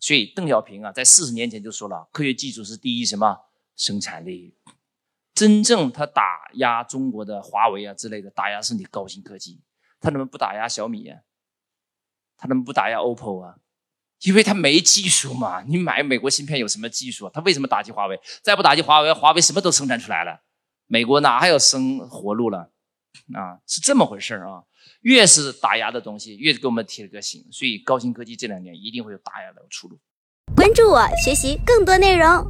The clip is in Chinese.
所以邓小平啊，在四十年前就说了，科学技术是第一什么生产力。真正他打压中国的华为啊之类的，打压是你高新科技。他怎么不打压小米啊？他怎么不打压 OPPO 啊？因为他没技术嘛。你买美国芯片有什么技术？他为什么打击华为？再不打击华为，华为什么都生产出来了，美国哪还有生活路了？啊，是这么回事啊。越是打压的东西，越给我们提了个醒。所以高新科技这两年一定会有打压的出路。关注我，学习更多内容。